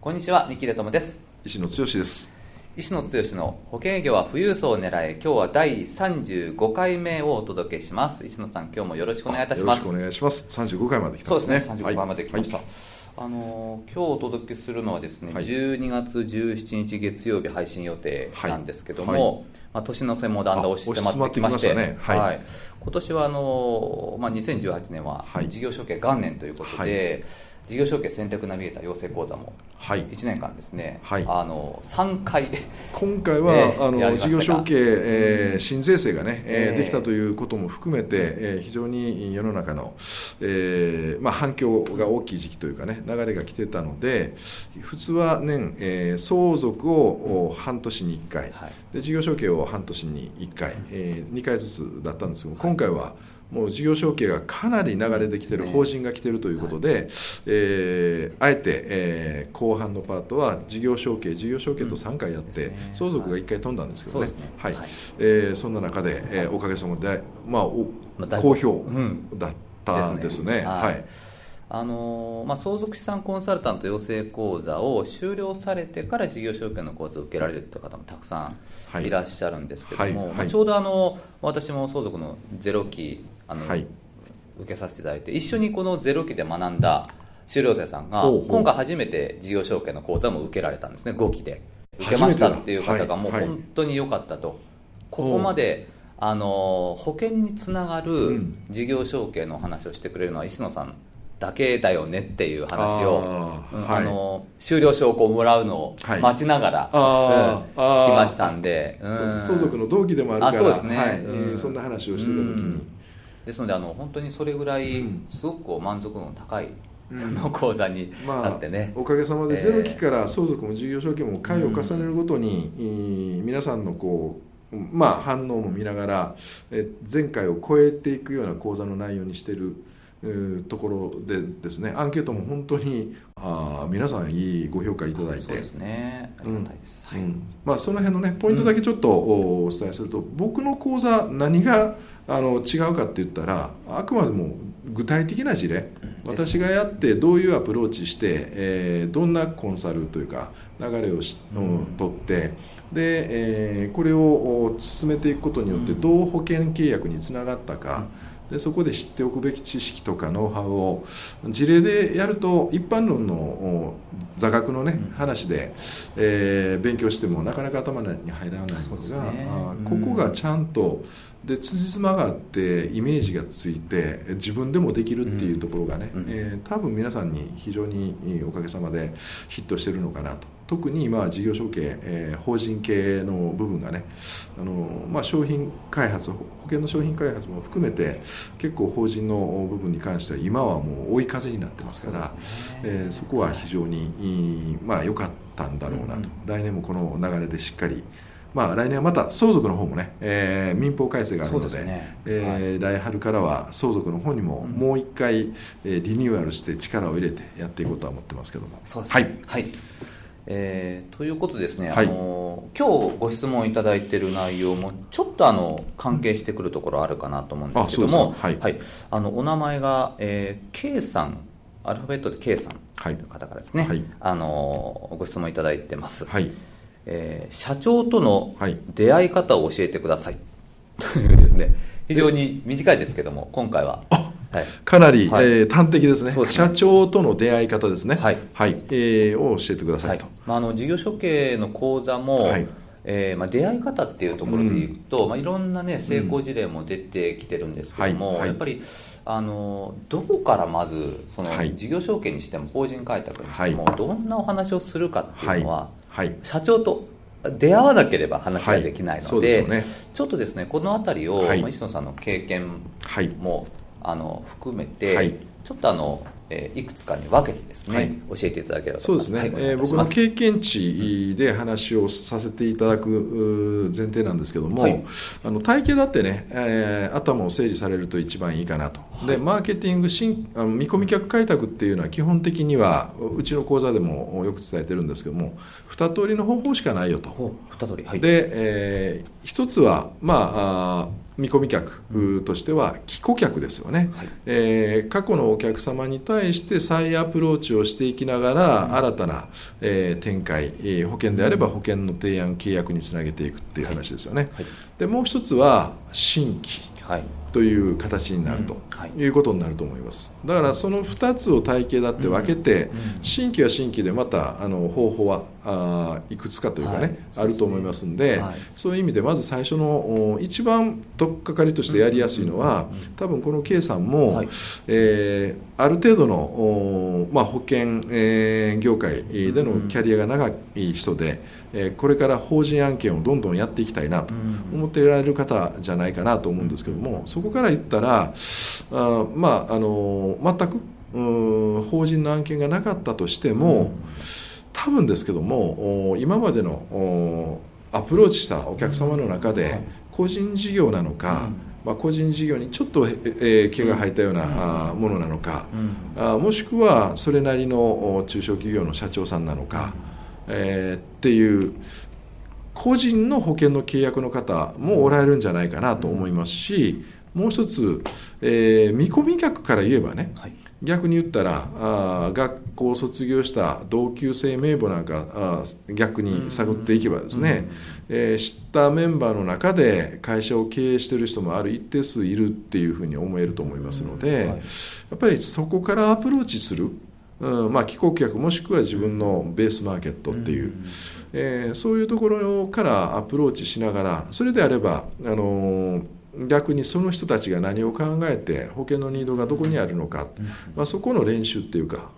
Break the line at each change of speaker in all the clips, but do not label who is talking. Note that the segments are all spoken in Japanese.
こんにちは三木出友です。
石野剛です。
石野剛の保険営業は富裕層を狙い今日は第35回目をお届けします。石野さん今日もよろしくお願いいたします。
よろしくお願いします。35回まで来た
そうです
んですね
ね35回まで来ました、
はい。
あの今日お届けするのはですね、
はい。
12月17日月曜日配信予定なんですけども、
はい。はい。
まあ、年の瀬もだんだん押し迫ってきまして
あ押し迫ってきましたね。はい。
今年はあの、まあ、2018年は
はい。
事業承継元年ということで、事業承継選択ナビゲーター養成講座も
はい。
1年間ですね、
はい。
あの3回
今回は、
ええ
あの事業承継、えー新税制がね、えー
ええ
できたということも含めて、えー非常に世の中の、えーまあ、反響が大きい時期というかね流れが来てたので普通は年、えー相続をお半年に1回、
はい。
で事業承継を半年に1回、え2回ずつだったんですけど今回はもう事業承継がかなり流れてきてる、
ね。
法人が来てるということで、えーあえて、えー後半のパートは事業承継、事業承継と3回やって、
うん。ですね。
相続が1回飛んだんですけどね、はい。
はい。
えーそんな中で、えーおかげさまで、まあ、お好評
うん。
だったんですね。
は
はい。い。
あのまあ、相続資産コンサルタント養成講座を修了されてから事業承継の講座を受けられるという方もたくさ
はい。
んいらっしゃるんですけども、
はいはい。
まあちょうどあの私も相続のゼロ期あの、
はい。
受けさせていただいて一緒にこのゼロ期で学んだ修了生さんが今回初めて事業承継の講座も受けられたんですね5期で。受けましたっていう方がもう本当に良かったと、ここまであの保険につなが
う
る
ん。
事業承継の話をしてくれるのは石野さんだけだよねっていう話をうん
あ
の終了証拠をもらうのを
はい。
待ちながら、
あー。
うん聞きましたんで、うん。
相続の同期でもあるから
あそうですね。
はい。
うん。
えーそんな話をしてた時に、
ですのであの本当にそれぐらい
うん。
すごく満足度の高い、
うん。
の講座に
まあ
なってね、
おかげさまで
えー
ゼロ期から相続も事業承継も回を重ねるごとに、えー皆さんのこう、まあ、反応も見ながら、えー前回を超えていくような講座の内容にしているえーところでですねアンケートも本当にあー皆さんいいご評価いただいて。
そうですね。ありがたいです、はい
うん。まあ、その辺のねポイントだけちょっとおお伝えすると、僕の講座何があの違うかって言ったらあくまでも具体的な事例。私がやってどういうアプローチして、えーどんなコンサルというか流れをし、
うん。
取ってで、えーこれをお進めていくことによって
うん。
どう保険契約につながったか、でそこで知っておくべき知識とかノウハウを事例でやると一般論のお座学のね、
うん。
話で、えー勉強してもなかなか頭に入らないのが、
ね。
ここがちゃんとで辻褄があってイメージがついて自分でもできるっていうところがね、
うん。
えー多分皆さんに非常におかげさまでヒットしてるのかなと特に今は事業承継、えー法人系の部分がねあの、まあ、商品開発保険の商品開発も含めて結構法人の部分に関しては今はもう追い風になってますから。えーそこは非常にいいまあ良かったんだろうなと、
うん。
来年もこの流れでしっかり、まあ、来年はまた相続の方もね、えー民法改正があるので
ですね。
えー来春からは相続の方にも
うん。
もう一回、えーリニューアルして力を入れてやっていこうとは思ってますけども。
そうです
はい。
ねはい、えーということでですね、
はい。
あの今日ご質問いただいている内容もちょっとあの関係してくるところあるかなと思うんですけど
あ
も
そうですか。はい。
あのお名前が、えー、K さんアルファベットで K さんとい。う方からですね、
はい。
あのご質問いただいてます、
はい。
えー社長との
はい。
出会い方を教えてください、というですね非常に短いですけども今回は、はい、
かなり、
はい。
えー端的ですね。
ね。
社長との出会い方ですね、
はい。
えーを教えてくださいと。
まあ、あの事業承継の講座も、
はい。
えーまあ、出会い方っていうところでいくと、まあ、いろんな、ね、成功事例も出てきてるんですけども、
はい。はい。
やっぱりあのどこからまずその、
はい。
事業承継にしても法人開拓にしても、
はい。
どんなお話をするかっていうのは、
はい。
社長と出会わなければ話ができないので,、
でね。
ちょっとですねこの辺りを、
はい。
まあ石野さんの経験
はい。
もあの含めて、
はい。
ちょっとあのえーいくつかに分けてですね、
はい。
教えていただければと
そうですね、
思いますはい
えー僕の経験値で話をさせていただく前提なんですけども、
はい。
あの体系だってね、えー頭を整理されると一番いいかなと、でマーケティング新あの見込み客開拓っていうのは基本的にはうちの講座でもよく伝えてるんですけども二通りの方法しかないよと。
二通りはい。
で、えー一つは、まあ、あー見込み客としては既顧客ですよね、
はい。
えー過去のお客様に対して再アプローチをしていきながら、新たな、えー展開、えー保険であれば保険の提案契約につなげていくっていう話ですよね、
はい。
でもう一つは新規。
はい
という形になると
い。
いうことになると思います。だからその2つを体系だって分けて、
うんうん。
新規は新規でまたあの方法はあーいくつかというかね、
はい。
あると思いますんで、
はい。
そういう意味でまず最初のお一番取っかかりとしてやりやすいのは、多分この K さんも、
はい。
えーある程度の、おまあ、保険、えー業界でのキャリアが長い人で、えーこれから法人案件をどんどんやっていきたいなと思っておられる方じゃないかなと思うんですけども、そこから言ったら、あーまああの全くうん法人の案件がなかったとしても、多分ですけどもお今までのおアプローチしたお客様の中で、
はい。
個人事業なのか、
うん。
まあ、個人事業にちょっと、えー毛が生えたような、ものなのか、
うん。
あーもしくはそれなりのお中小企業の社長さんなのか、えーっていう個人の保険の契約の方もおられるんじゃないかなと思いますし、もう一つ、えー見込み客から言えばね、
はい。
逆に言ったらあー学校を卒業した同級生名簿なんかあー逆に探っていけばですね、えー知ったメンバーの中で会社を経営している人もある一定数いるっていうふうに思えると思いますので、
はい。
やっぱりそこからアプローチする、うんまあ、帰国客もしくは自分のベースマーケットっていう、えーそういうところからアプローチしながらそれであれば、あのー逆にその人たちが何を考えて保険のニードがどこにあるのか、まあ、そこの練習っていうか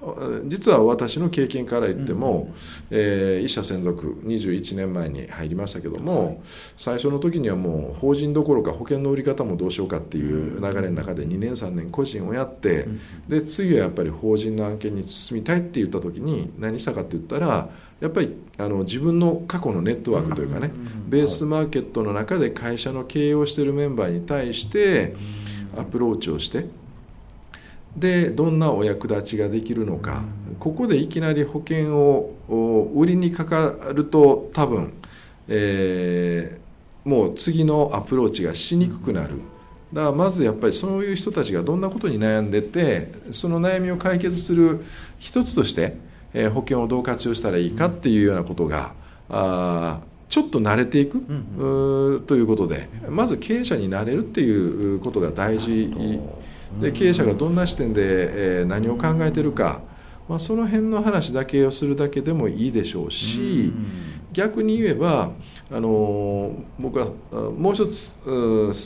実は私の経験から言っても、えー一社専属21年前に入りましたけども、最初の時にはもう法人どころか保険の売り方もどうしようかっていう流れの中で2年3年個人をやって、で次はやっぱり法人の案件に進みたいって言った時に何したかって言ったらやっぱりあの自分の過去のネットワークというかね、ベースマーケットの中で会社の経営をしているメンバーに対してアプローチをしてでどんなお役立ちができるのか、ここでいきなり保険をお売りにかかると多分、えーもう次のアプローチがしにくくなる。だからまずやっぱりそういう人たちがどんなことに悩んでてその悩みを解決する一つとして、えー保険をどう活用したらいいかっていうようなことが、あーちょっと慣れていく、
ん
うーということでまず経営者になれるっていうことが大事。で経営者がどんな視点で、えー何を考えてるか、まあ、その辺の話だけをするだけでもいいでしょうし、逆に言えば、あのー僕はあもう一つ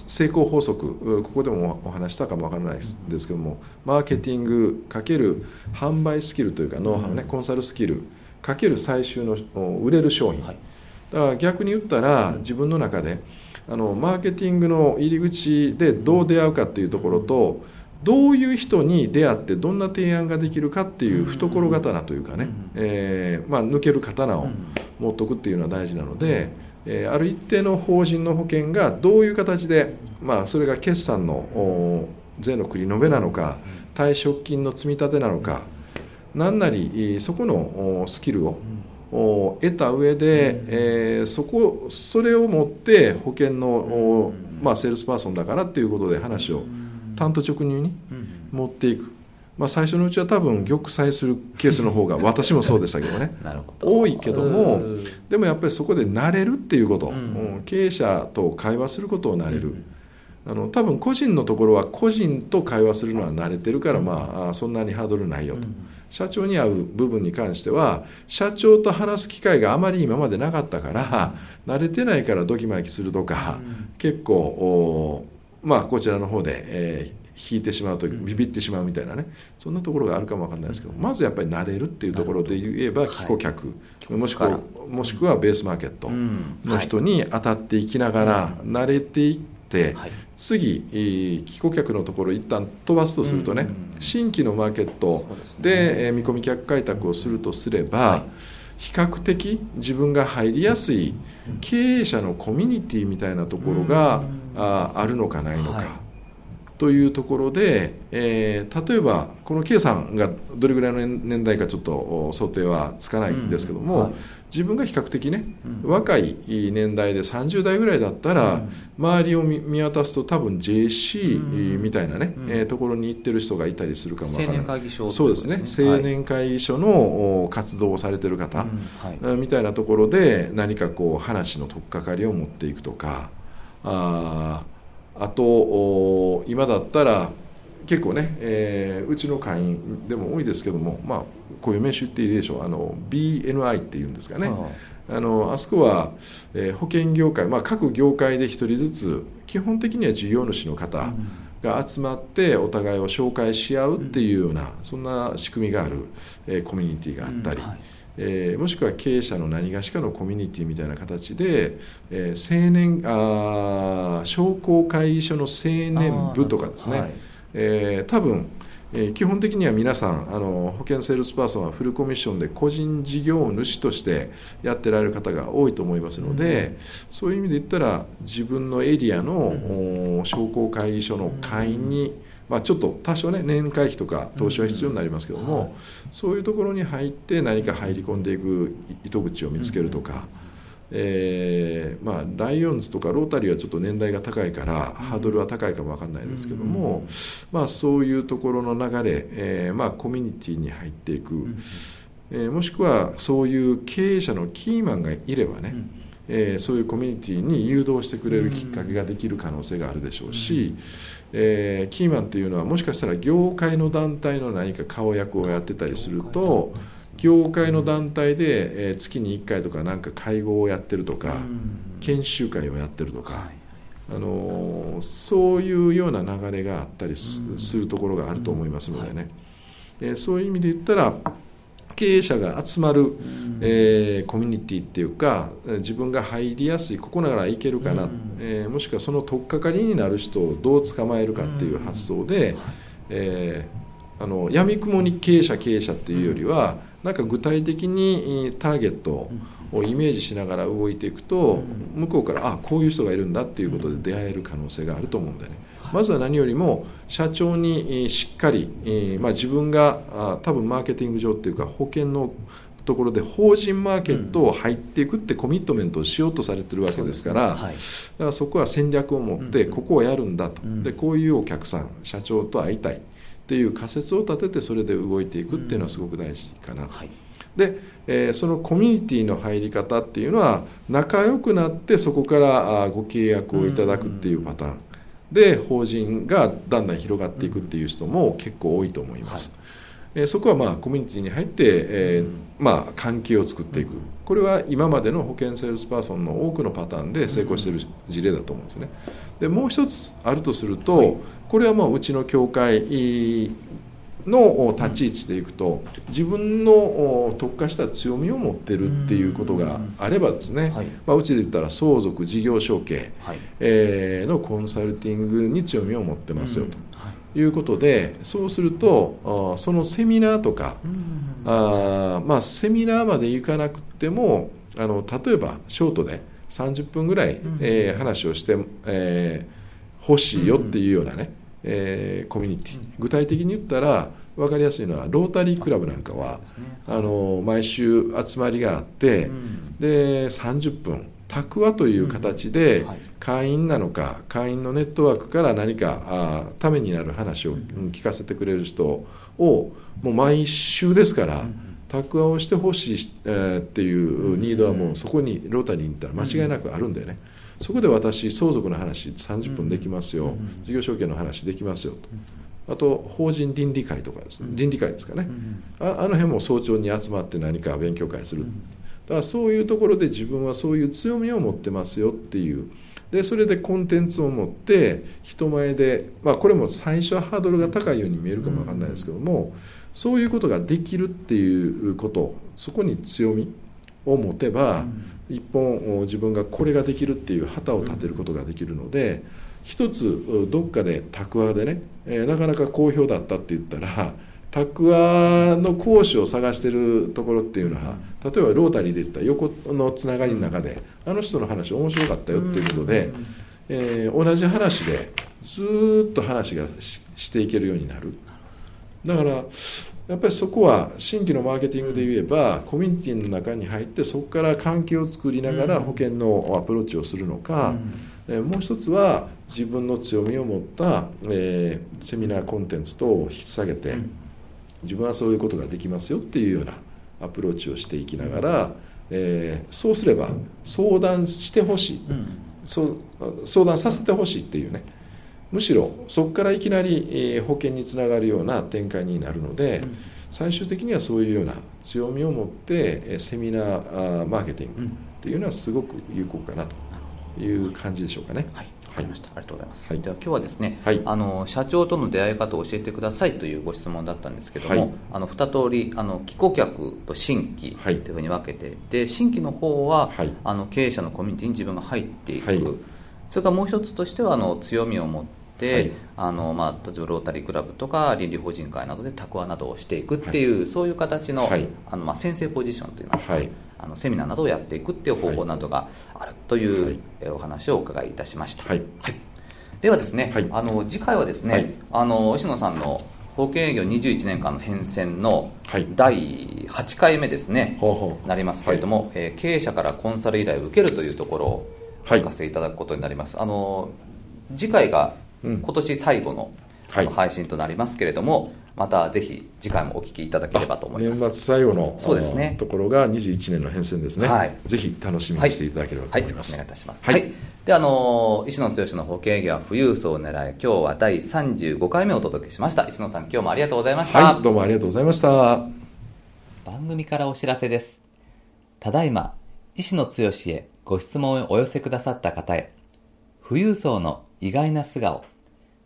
成功法則ここでもお話したかもわからないですけどもマーケティングかける販売スキルというかノウハウね、コンサルスキルかける最終のお売れる商品、
はい。
だから逆に言ったら自分の中であのマーケティングの入り口でどう出会うかっていうところとどういう人に出会ってどんな提案ができるかっていう懐刀というかね、えーまあ、抜ける刀を持っとくっていうのは大事なので、えーある一定の法人の保険がどういう形で、まあ、それが決算のお税の繰り延べなのか退職金の積み立てなのか何なりえーそこのおスキルをお得た上で、えーそこそれを持って保険の、おまあ、セールスパーソンだからっていうことで話を単刀直入に持っていく、まあ、最初のうちは多分玉砕するケースの方が私もそうでしたけどね。
なるほど。
多いけども
うん。
でもやっぱりそこで慣れるっていうこと、
うん。
うん経営者と会話することを慣れる、あの多分個人のところは個人と会話するのは慣れてるから、まあそんなにハードルないよと、社長に会う部分に関しては社長と話す機会があまり今までなかったから慣れてないからドキマキするとか、結構おまあこちらの方で、えー引いてしまうとビビってしまうみたいなね。そんなところがあるかもわかんないですけどまずやっぱり慣れるっていうところで言えば既顧客、もしくはもしくはベースマーケット
うん。
の人に当たっていきながら慣れていっ、はい、次帰顧客のところ一旦飛ばすとするとね、うん。うんうん、新規のマーケットで、ね、見込み客開拓をするとすれば、はい、比較的自分が入りやすい経営者のコミュニティみたいなところが、うん、ああるのかないのか。はいというところで、えー、例えばこの K さんがどれぐらいの年代かちょっと想定はつかないんですけども、うんはい、自分が比較的ね、うん、若い年代で30代ぐらいだったら、うん、周りを見渡すと多分 JC みたいなね、うん、えー、ところに行ってる人がいたりするかもわからない。青年会議所、そうですね。青年会議所の活動をされてる方、はい、みたいなところで何かこう話の取っかかりを持っていくとかああと今だったら結構ね、えー、うちの会員でも多いですけども、まあ、こういう名詞言っていいでしょう。あの BNI っていうんですかね、あのあそこは、えー、保険業界、まあ、各業界で1人ずつ基本的には事業主の方が集まってお互いを紹介し合うっていうような、そんな仕組みがある、えー、コミュニティがあったり。はいえー、もしくは経営者の何がしかのコミュニティみたいな形で、えー、青年あ商工会議所の青年部とかですね、はい、えー、多分、えー、基本的には皆さんあの保険セールスパーソンはフルコミッションで個人事業主としてやってられる方が多いと思いますので、うん、そういう意味で言ったら自分のエリアの、うん、商工会議所の会員に、うんまあ、ちょっと多少ね年会費とか投資は必要になりますけども、そういうところに入って何か入り込んでいく糸口を見つけるとか、うん、えー、まあ、ライオンズとかロータリーはちょっと年代が高いからハードルは高いかも分かんないですけども、まあ、そういうところの流れ、えー、まあ、コミュニティに入っていく、えー、もしくはそういう経営者のキーマンがいればね、えー、そういうコミュニティに誘導してくれるきっかけができる可能性があるでしょうし、えー、キーマンっていうのはもしかしたら業界の団体の何か顔役をやってたりすると業界の団体で、えー、月に1回とかなんか会合をやってるとか研修会をやってるとか。あのそういうような流れがあったりするところがあると思いますのでね、えー、そういう意味で言ったら経営者が集まる、えー、コミュニティっていうか自分が入りやすいここならいけるかな、えー、もしくはその取っかかりになる人をどう捕まえるかっていう発想で、えー、あの闇雲に経営者経営者っていうよりはなんか具体的にターゲットをイメージしながら動いていくと向こうからあこういう人がいるんだっていうことで出会える可能性があると思うんでね。まずは何よりも社長にしっかり、まあ、自分が多分マーケティング上っていうか保険のところで法人マーケットを入っていくってコミットメントをしようとされてるわけですから、だからそこは戦略を持ってここをやるんだと、でこういうお客さん社長と会いたいっていう仮説を立ててそれで動いていくっていうのはすごく大事かなと。で、えー、そのコミュニティの入り方っていうのは仲良くなってそこからご契約をいただくっていうパターン。で法人がだんだん広がっていくっていう人も結構多いと思います。はい、そこはまあコミュニティに入って、えー、まあ、関係を作っていく。これは今までの保険セールスパーソンの多くのパターンで成功している事例だと思うんですね。でもう一つあるとすると、これはまあうちの協会の立ち位置でいくと自分の特化した強みを持ってるっていうことがあればですね、はい。まあ、うちで言ったら相続事業承継、はい、えー、のコンサルティングに強みを持ってますよと。いうことでそうするとそのセミナーとか、あまあ、セミナーまで行かなくてもあの例えばショートで30分ぐらい、えー、話をして、えー、欲しいよっていうようなね、えー、コミュニティ。具体的に言ったら分かりやすいのはロータリークラブなんかはあの毎週集まりがあって、で30分タクワという形で会員なのか会員のネットワークから何かあためになる話を聞かせてくれる人をもう毎週ですから。タクワをしてほしい、えー、っていうニードはもうそこにロータリーに行ったら間違いなくあるんだよね。そこで私相続の話30分できますよ、事業承継の話できますよと。あと法人倫理会とかですね。倫理会ですかね、ああの辺も早朝に集まって何か勉強会する、だからそういうところで自分はそういう強みを持ってますよっていう。でそれでコンテンツを持って人前で、まあ、これも最初はハードルが高いように見えるかもわかんないですけども、そういうことができるっていうことそこに強みを持てば、一本自分がこれができるっていう旗を立てることができるので一つどっかでタクアでね、えー、なかなか好評だったって言ったらタクアの講師を探してるところっていうのは例えばロータリーで言った横のつながりの中であの人の話面白かったよっていうことで、えー、同じ話でずっと話がしていけるようになるだからやっぱりそこは新規のマーケティングで言えばコミュニティの中に入ってそこから関係を作りながら保険のアプローチをするのか、えもう一つは自分の強みを持った、えー、セミナーコンテンツ等を引き下げて、自分はそういうことができますよっていうようなアプローチをしていきながら、えー、そうすれば相談してほしい、そう相談させてほしいっていうねむしろそこからいきなり保険につながるような展開になるので、最終的にはそういうような強みを持ってセミナーマーケティングっていうのはすごく有効かなとい。う感じでしょうかね。
はい。わかりました。ありがとうございます。はい、では今日はですね、はい、あの社長との出会い方を教えてくださいというご質問だったんですけども、はい、あの二通りあの既顧客と新規とい。うふうに分けて、で新規の方は、あの経営者のコミュニティに自分が入っていく、それからもう一つとしてはあの強みを持って、はい、あのまあ、例えばロータリークラブとか倫理法人会などでタクワなどをしていくっていう、はい、そういう形の,、あのまあ、先生ポジションといいますか、あのセミナーなどをやっていくっていう方法などがあるという、お話をお伺いいたしました。はい。ではですね、はい、あの次回はですね、はい、あの石野さんの保険営業21年間の変遷の第8回目ですね、はい、なりますけれども、はい、えー、経営者からコンサル依頼を受けるというところを聞かせていただくことになります。あの次回が今年最後の、配信となりますけれども、またぜひ次回もお聞きいただければと思います。
年末最後のそうです、ね、ところが21年の変遷ですね、はい、ぜひ楽しみにしていただければと思います、
はい、はい、お願いいたします、はい、であの石野剛の保険営業は富裕層を狙い今日は第35回目をお届けしました。石野さん今日もありがとうございました。
はいどうもありがとうございました。
番組からお知らせです。ただいま石野剛へご質問をお寄せくださった方へ富裕層の意外な素顔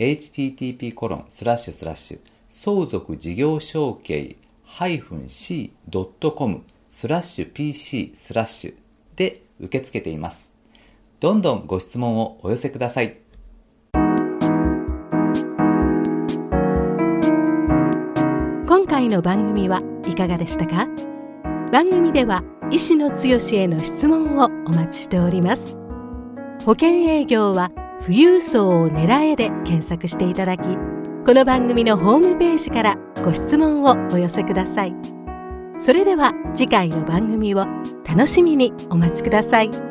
http コロンスラッシュスラッシュ相続事業承継 -c.com スラッシュ pc スラッシュで受け付けています。どんどんご質問をお寄せください。
今回の番組はいかがでしたか？番組では医師の強への質問をお待ちしております。保険営業は富裕層を狙えで検索していただき、この番組のホームページからご質問をお寄せください。それでは次回の番組を楽しみにお待ちください。